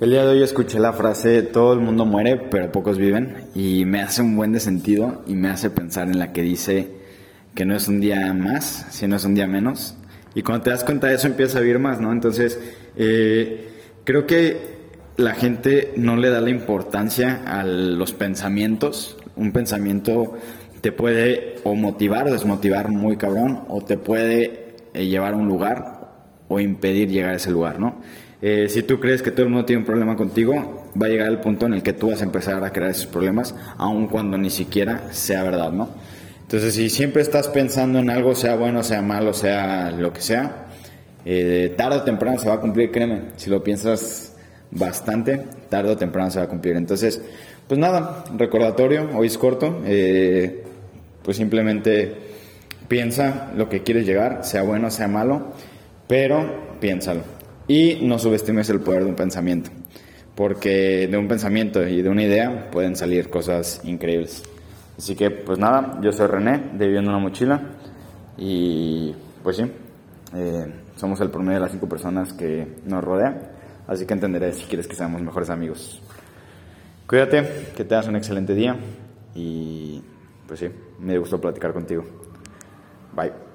El día de hoy escuché la frase todo el mundo muere, pero pocos viven y me hace un buen de sentido y me hace pensar en la que dice que no es un día más, sino es un día menos. Y cuando te das cuenta de eso empieza a vivir más, ¿no? Entonces, eh, creo que la gente no le da la importancia a los pensamientos. Un pensamiento te puede o motivar o desmotivar muy cabrón, o te puede eh, llevar a un lugar o impedir llegar a ese lugar, ¿no? Eh, si tú crees que todo el mundo tiene un problema contigo, va a llegar el punto en el que tú vas a empezar a crear esos problemas, aun cuando ni siquiera sea verdad, ¿no? Entonces, si siempre estás pensando en algo, sea bueno, sea malo, sea lo que sea, eh, tarde o temprano se va a cumplir, créeme. Si lo piensas bastante, tarde o temprano se va a cumplir. Entonces, pues nada, recordatorio, hoy es corto, eh, pues simplemente piensa lo que quieres llegar, sea bueno, sea malo, pero piénsalo. Y no subestimes el poder de un pensamiento, porque de un pensamiento y de una idea pueden salir cosas increíbles. Así que, pues nada, yo soy René, de Viviendo una Mochila, y pues sí, eh, somos el promedio de las cinco personas que nos rodean, así que entenderé si quieres que seamos mejores amigos. Cuídate, que tengas un excelente día, y pues sí, me gustó platicar contigo. Bye.